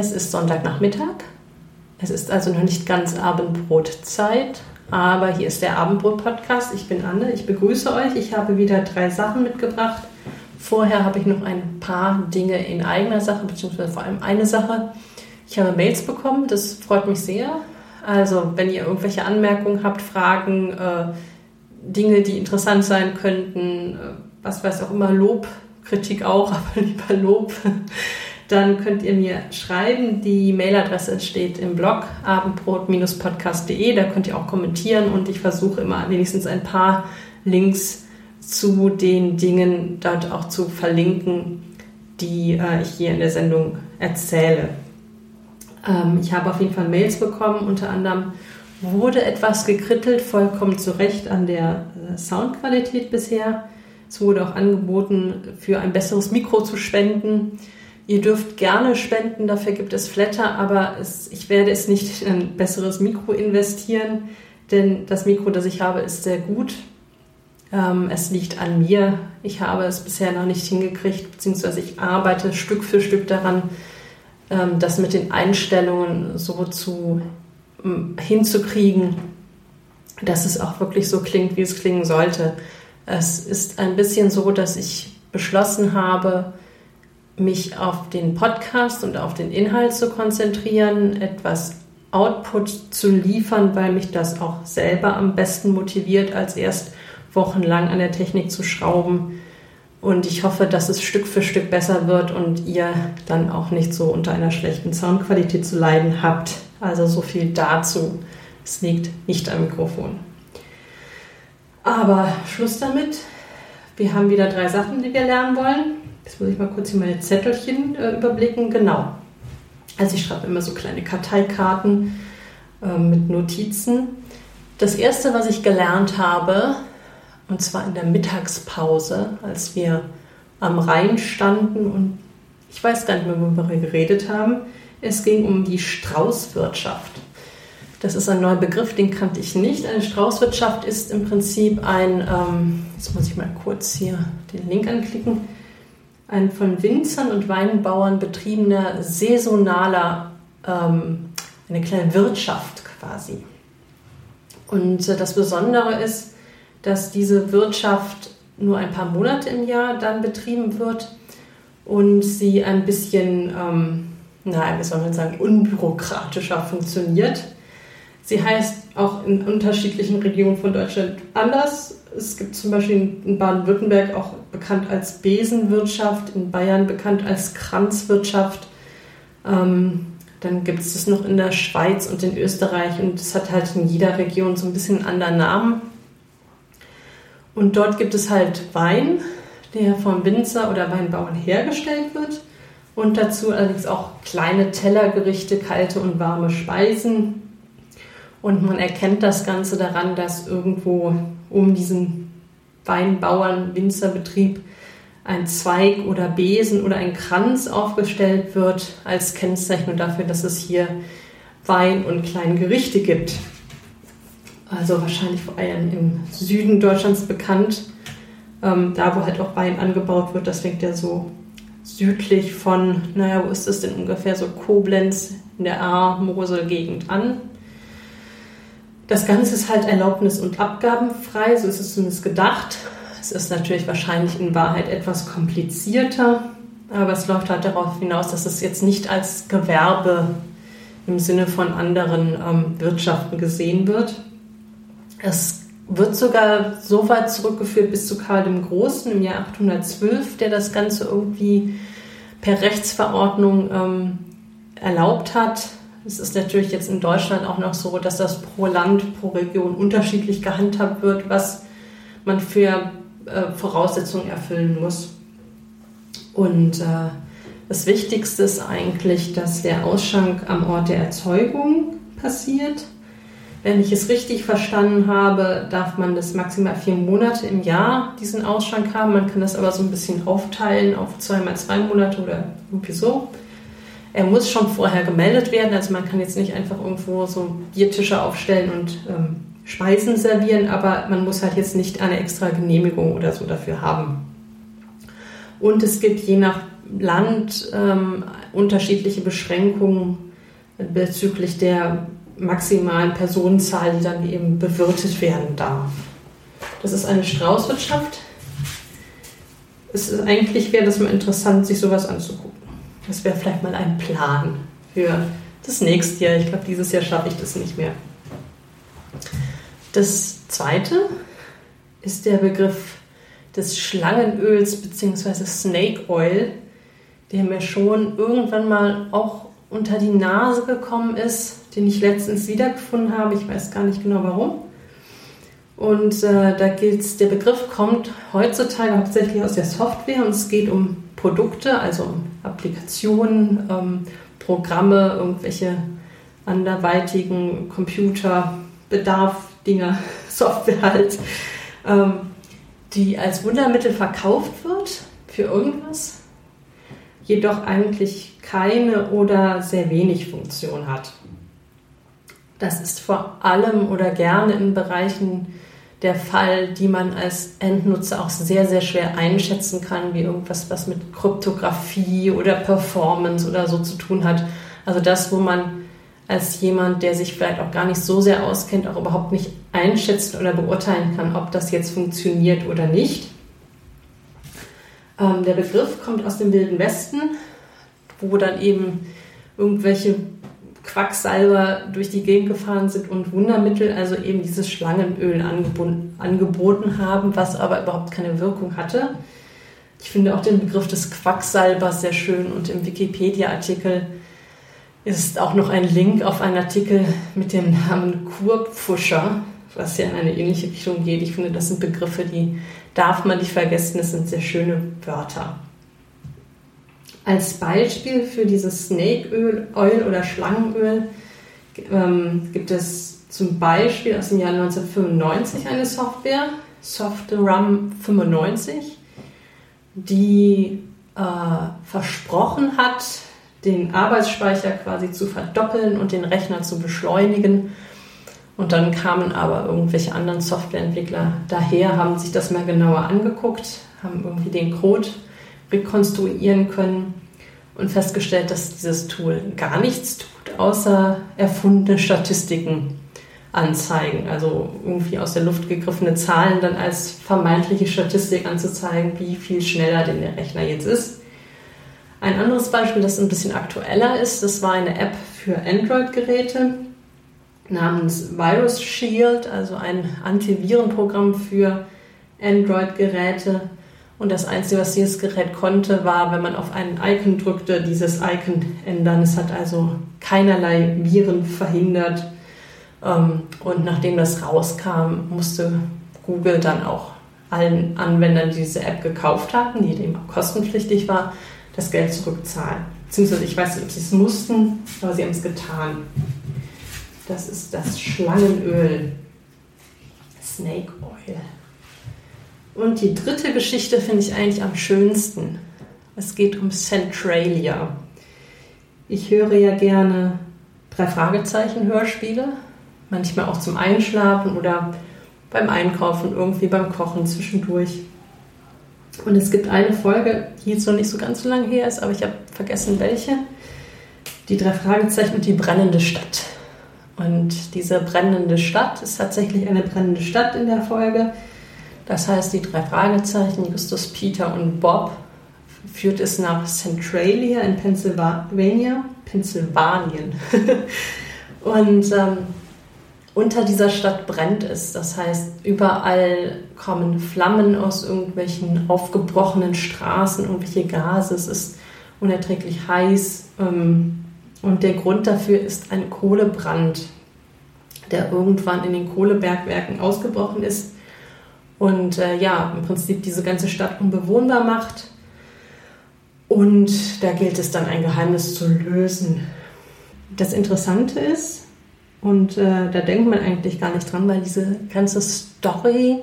Es ist Sonntagnachmittag. Es ist also noch nicht ganz Abendbrotzeit, aber hier ist der Abendbrot-Podcast. Ich bin Anne, ich begrüße euch. Ich habe wieder drei Sachen mitgebracht. Vorher habe ich noch ein paar Dinge in eigener Sache, beziehungsweise vor allem eine Sache. Ich habe Mails bekommen, das freut mich sehr. Also, wenn ihr irgendwelche Anmerkungen habt, Fragen, äh, Dinge, die interessant sein könnten, äh, was weiß auch immer, Lob, Kritik auch, aber lieber Lob, dann könnt ihr mir schreiben. Die Mailadresse steht im Blog abendbrot-podcast.de. Da könnt ihr auch kommentieren und ich versuche immer wenigstens ein paar Links zu den Dingen dort auch zu verlinken, die äh, ich hier in der Sendung erzähle. Ähm, ich habe auf jeden Fall Mails bekommen, unter anderem wurde etwas gekrittelt, vollkommen zu Recht an der äh, Soundqualität bisher. Es wurde auch angeboten, für ein besseres Mikro zu spenden. Ihr dürft gerne spenden, dafür gibt es Flatter, aber es, ich werde es nicht in ein besseres Mikro investieren, denn das Mikro, das ich habe, ist sehr gut. Ähm, es liegt an mir. Ich habe es bisher noch nicht hingekriegt, beziehungsweise ich arbeite Stück für Stück daran, ähm, das mit den Einstellungen so zu ähm, hinzukriegen, dass es auch wirklich so klingt, wie es klingen sollte. Es ist ein bisschen so, dass ich beschlossen habe, mich auf den Podcast und auf den Inhalt zu konzentrieren, etwas Output zu liefern, weil mich das auch selber am besten motiviert, als erst wochenlang an der Technik zu schrauben. Und ich hoffe, dass es Stück für Stück besser wird und ihr dann auch nicht so unter einer schlechten Soundqualität zu leiden habt. Also so viel dazu. Es liegt nicht am Mikrofon. Aber Schluss damit. Wir haben wieder drei Sachen, die wir lernen wollen. Jetzt muss ich mal kurz hier meine Zettelchen äh, überblicken. Genau. Also ich schreibe immer so kleine Karteikarten äh, mit Notizen. Das erste, was ich gelernt habe, und zwar in der Mittagspause, als wir am Rhein standen und ich weiß gar nicht mehr, worüber wir geredet haben. Es ging um die Straußwirtschaft. Das ist ein neuer Begriff, den kannte ich nicht. Eine Straußwirtschaft ist im Prinzip ein, ähm, jetzt muss ich mal kurz hier den Link anklicken, ein von Winzern und Weinbauern betriebener saisonaler, ähm, eine kleine Wirtschaft quasi. Und äh, das Besondere ist, dass diese Wirtschaft nur ein paar Monate im Jahr dann betrieben wird und sie ein bisschen, ähm, naja, wie soll man sagen, unbürokratischer funktioniert. Sie heißt auch in unterschiedlichen Regionen von Deutschland anders. Es gibt zum Beispiel in Baden-Württemberg auch bekannt als Besenwirtschaft, in Bayern bekannt als Kranzwirtschaft. Ähm, dann gibt es das noch in der Schweiz und in Österreich und es hat halt in jeder Region so ein bisschen einen anderen Namen. Und dort gibt es halt Wein, der vom Winzer oder Weinbauern hergestellt wird. Und dazu allerdings auch kleine Tellergerichte, kalte und warme Speisen. Und man erkennt das Ganze daran, dass irgendwo um diesen Weinbauern, Winzerbetrieb ein Zweig oder Besen oder ein Kranz aufgestellt wird als Kennzeichnung dafür, dass es hier Wein und kleine Gerichte gibt also wahrscheinlich vor allem im Süden Deutschlands bekannt. Ähm, da, wo halt auch Wein angebaut wird, das fängt ja so südlich von, naja, wo ist das denn ungefähr, so Koblenz in der A-Mosel-Gegend an. Das Ganze ist halt erlaubnis- und abgabenfrei, so ist es zumindest gedacht. Es ist natürlich wahrscheinlich in Wahrheit etwas komplizierter, aber es läuft halt darauf hinaus, dass es jetzt nicht als Gewerbe im Sinne von anderen ähm, Wirtschaften gesehen wird. Es wird sogar so weit zurückgeführt bis zu Karl dem Großen im Jahr 812, der das Ganze irgendwie per Rechtsverordnung ähm, erlaubt hat. Es ist natürlich jetzt in Deutschland auch noch so, dass das pro Land, pro Region unterschiedlich gehandhabt wird, was man für äh, Voraussetzungen erfüllen muss. Und äh, das Wichtigste ist eigentlich, dass der Ausschank am Ort der Erzeugung passiert wenn ich es richtig verstanden habe, darf man das maximal vier Monate im Jahr diesen Ausschank haben. Man kann das aber so ein bisschen aufteilen auf zweimal zwei Monate oder irgendwie so. Er muss schon vorher gemeldet werden, also man kann jetzt nicht einfach irgendwo so Biertische aufstellen und ähm, Speisen servieren, aber man muss halt jetzt nicht eine extra Genehmigung oder so dafür haben. Und es gibt je nach Land ähm, unterschiedliche Beschränkungen bezüglich der maximalen Personenzahl, die dann eben bewirtet werden darf. Das ist eine Straußwirtschaft. Es ist, eigentlich wäre das mal interessant, sich sowas anzugucken. Das wäre vielleicht mal ein Plan für das nächste Jahr. Ich glaube, dieses Jahr schaffe ich das nicht mehr. Das zweite ist der Begriff des Schlangenöls bzw. Snake Oil, der mir schon irgendwann mal auch unter die Nase gekommen ist, den ich letztens wiedergefunden habe. Ich weiß gar nicht genau warum. Und äh, da gilt der Begriff kommt heutzutage hauptsächlich aus der Software und es geht um Produkte, also um Applikationen, ähm, Programme, irgendwelche anderweitigen Computerbedarf, Dinge, Software halt, ähm, die als Wundermittel verkauft wird für irgendwas, jedoch eigentlich keine oder sehr wenig Funktion hat. Das ist vor allem oder gerne in Bereichen der Fall, die man als Endnutzer auch sehr, sehr schwer einschätzen kann, wie irgendwas, was mit Kryptographie oder Performance oder so zu tun hat. Also das, wo man als jemand, der sich vielleicht auch gar nicht so sehr auskennt, auch überhaupt nicht einschätzen oder beurteilen kann, ob das jetzt funktioniert oder nicht. Ähm, der Begriff kommt aus dem Wilden Westen, wo dann eben irgendwelche Quacksalber durch die Gegend gefahren sind und Wundermittel, also eben dieses Schlangenöl angeboten haben, was aber überhaupt keine Wirkung hatte. Ich finde auch den Begriff des Quacksalbers sehr schön und im Wikipedia-Artikel ist auch noch ein Link auf einen Artikel mit dem Namen Kurpfuscher, was ja in eine ähnliche Richtung geht. Ich finde, das sind Begriffe, die darf man nicht vergessen, das sind sehr schöne Wörter. Als Beispiel für dieses Snake Oil oder Schlangenöl ähm, gibt es zum Beispiel aus dem Jahr 1995 eine Software, SoftRum 95, die äh, versprochen hat, den Arbeitsspeicher quasi zu verdoppeln und den Rechner zu beschleunigen. Und dann kamen aber irgendwelche anderen Softwareentwickler daher, haben sich das mal genauer angeguckt, haben irgendwie den Code rekonstruieren können und festgestellt, dass dieses Tool gar nichts tut, außer erfundene Statistiken anzeigen. Also irgendwie aus der Luft gegriffene Zahlen dann als vermeintliche Statistik anzuzeigen, wie viel schneller denn der Rechner jetzt ist. Ein anderes Beispiel, das ein bisschen aktueller ist, das war eine App für Android-Geräte namens Virus Shield, also ein Antivirenprogramm für Android-Geräte, und das Einzige, was dieses Gerät konnte, war, wenn man auf ein Icon drückte, dieses Icon ändern. Es hat also keinerlei Viren verhindert. Ähm, und nachdem das rauskam, musste Google dann auch allen Anwendern, die diese App gekauft hatten, die dem kostenpflichtig war, das Geld zurückzahlen. Beziehungsweise ich weiß nicht, ob sie es mussten, aber sie haben es getan. Das ist das Schlangenöl. Snake Oil. Und die dritte Geschichte finde ich eigentlich am schönsten. Es geht um Centralia. Ich höre ja gerne drei Fragezeichen Hörspiele, manchmal auch zum Einschlafen oder beim Einkaufen, irgendwie beim Kochen zwischendurch. Und es gibt eine Folge, die jetzt noch nicht so ganz so lange her ist, aber ich habe vergessen welche. Die drei Fragezeichen und die brennende Stadt. Und diese brennende Stadt ist tatsächlich eine brennende Stadt in der Folge das heißt, die drei Fragezeichen, Justus, Peter und Bob, führt es nach Centralia in Pennsylvania, Pennsylvanien. und ähm, unter dieser Stadt brennt es. Das heißt, überall kommen Flammen aus irgendwelchen aufgebrochenen Straßen, irgendwelche Gase. Es ist unerträglich heiß. Ähm, und der Grund dafür ist ein Kohlebrand, der irgendwann in den Kohlebergwerken ausgebrochen ist und äh, ja, im Prinzip diese ganze Stadt unbewohnbar macht. Und da gilt es dann ein Geheimnis zu lösen. Das Interessante ist, und äh, da denkt man eigentlich gar nicht dran, weil diese ganze Story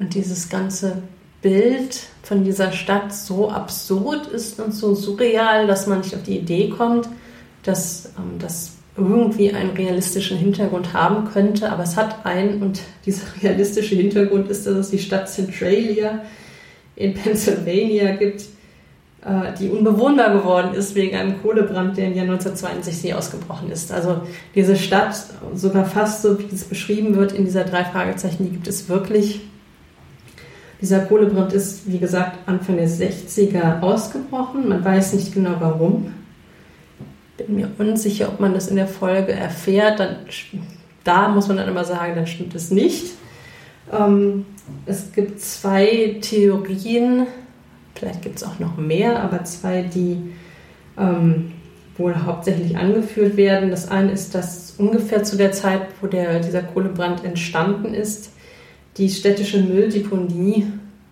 und dieses ganze Bild von dieser Stadt so absurd ist und so surreal, dass man nicht auf die Idee kommt, dass ähm, das irgendwie einen realistischen Hintergrund haben könnte, aber es hat einen und dieser realistische Hintergrund ist, dass es die Stadt Centralia in Pennsylvania gibt, äh, die unbewohnbar geworden ist wegen einem Kohlebrand, der im Jahr 1962 ausgebrochen ist. Also diese Stadt, sogar fast so wie es beschrieben wird in dieser drei Fragezeichen, die gibt es wirklich. Dieser Kohlebrand ist, wie gesagt, Anfang der 60er ausgebrochen. Man weiß nicht genau warum. Bin mir unsicher, ob man das in der Folge erfährt. Dann, da muss man dann immer sagen, dann stimmt es nicht. Ähm, es gibt zwei Theorien, vielleicht gibt es auch noch mehr, aber zwei, die ähm, wohl hauptsächlich angeführt werden. Das eine ist, dass ungefähr zu der Zeit, wo der, dieser Kohlebrand entstanden ist, die städtische Mülldeponie,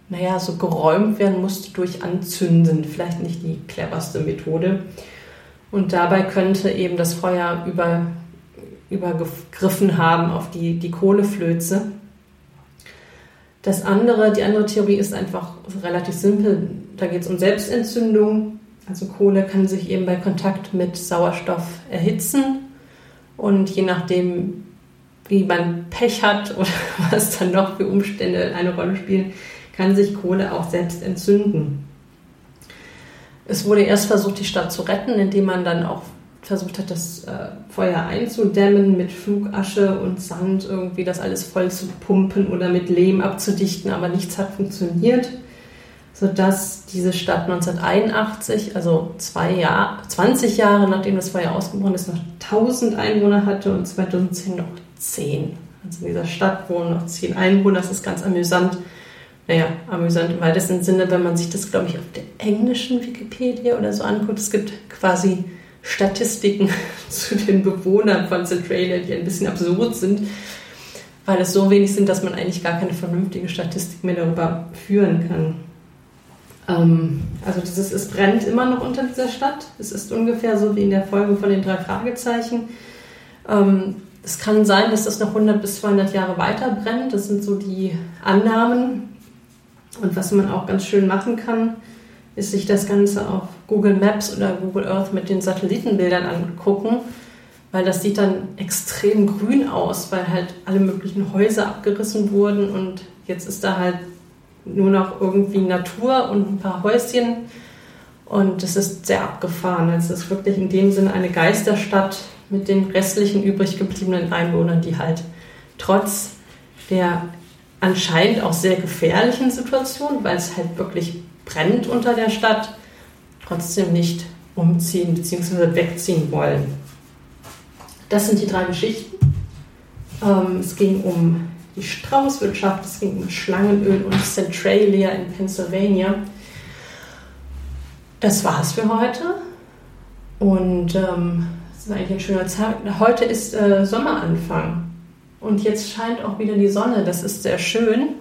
naja, so geräumt werden musste durch Anzünden. Vielleicht nicht die cleverste Methode. Und dabei könnte eben das Feuer über, übergegriffen haben auf die, die Kohleflöze. Das andere, die andere Theorie ist einfach relativ simpel. Da geht es um Selbstentzündung. Also Kohle kann sich eben bei Kontakt mit Sauerstoff erhitzen. Und je nachdem, wie man Pech hat oder was dann noch für Umstände eine Rolle spielen, kann sich Kohle auch selbst entzünden. Es wurde erst versucht, die Stadt zu retten, indem man dann auch versucht hat, das äh, Feuer einzudämmen mit Flugasche und Sand, irgendwie das alles voll zu pumpen oder mit Lehm abzudichten, aber nichts hat funktioniert, sodass diese Stadt 1981, also zwei Jahr, 20 Jahre nachdem das Feuer ausgebrochen ist, noch 1000 Einwohner hatte und 2010 noch 10. Also in dieser Stadt wohnen noch 10 Einwohner, das ist ganz amüsant. Naja, amüsant im weitesten Sinne, wenn man sich das, glaube ich, auf der englischen Wikipedia oder so anguckt. Es gibt quasi Statistiken zu den Bewohnern von Centralia, die ein bisschen absurd sind, weil es so wenig sind, dass man eigentlich gar keine vernünftige Statistik mehr darüber führen kann. Ähm, also dieses, es brennt immer noch unter dieser Stadt. Es ist ungefähr so wie in der Folge von den drei Fragezeichen. Ähm, es kann sein, dass das noch 100 bis 200 Jahre weiter brennt. Das sind so die Annahmen. Und was man auch ganz schön machen kann, ist sich das Ganze auf Google Maps oder Google Earth mit den Satellitenbildern angucken, weil das sieht dann extrem grün aus, weil halt alle möglichen Häuser abgerissen wurden und jetzt ist da halt nur noch irgendwie Natur und ein paar Häuschen und es ist sehr abgefahren. Es ist wirklich in dem Sinne eine Geisterstadt mit den restlichen übrig gebliebenen Einwohnern, die halt trotz der anscheinend auch sehr gefährlichen Situation, weil es halt wirklich brennt unter der Stadt, trotzdem nicht umziehen bzw. wegziehen wollen. Das sind die drei Geschichten. Ähm, es ging um die Straußwirtschaft, es ging um Schlangenöl und Centralia in Pennsylvania. Das war's für heute. Und ähm, es ist eigentlich ein schöner Tag. Heute ist äh, Sommeranfang. Und jetzt scheint auch wieder die Sonne. Das ist sehr schön.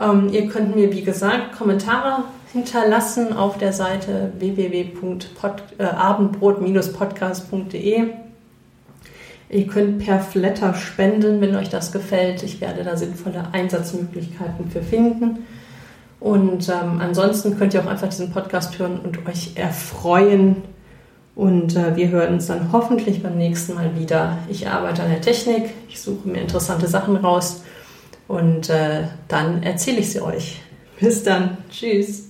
Ähm, ihr könnt mir, wie gesagt, Kommentare hinterlassen auf der Seite www.abendbrot-podcast.de. Ihr könnt per Flatter spenden, wenn euch das gefällt. Ich werde da sinnvolle Einsatzmöglichkeiten für finden. Und ähm, ansonsten könnt ihr auch einfach diesen Podcast hören und euch erfreuen. Und äh, wir hören uns dann hoffentlich beim nächsten Mal wieder. Ich arbeite an der Technik, ich suche mir interessante Sachen raus und äh, dann erzähle ich sie euch. Bis dann. Tschüss.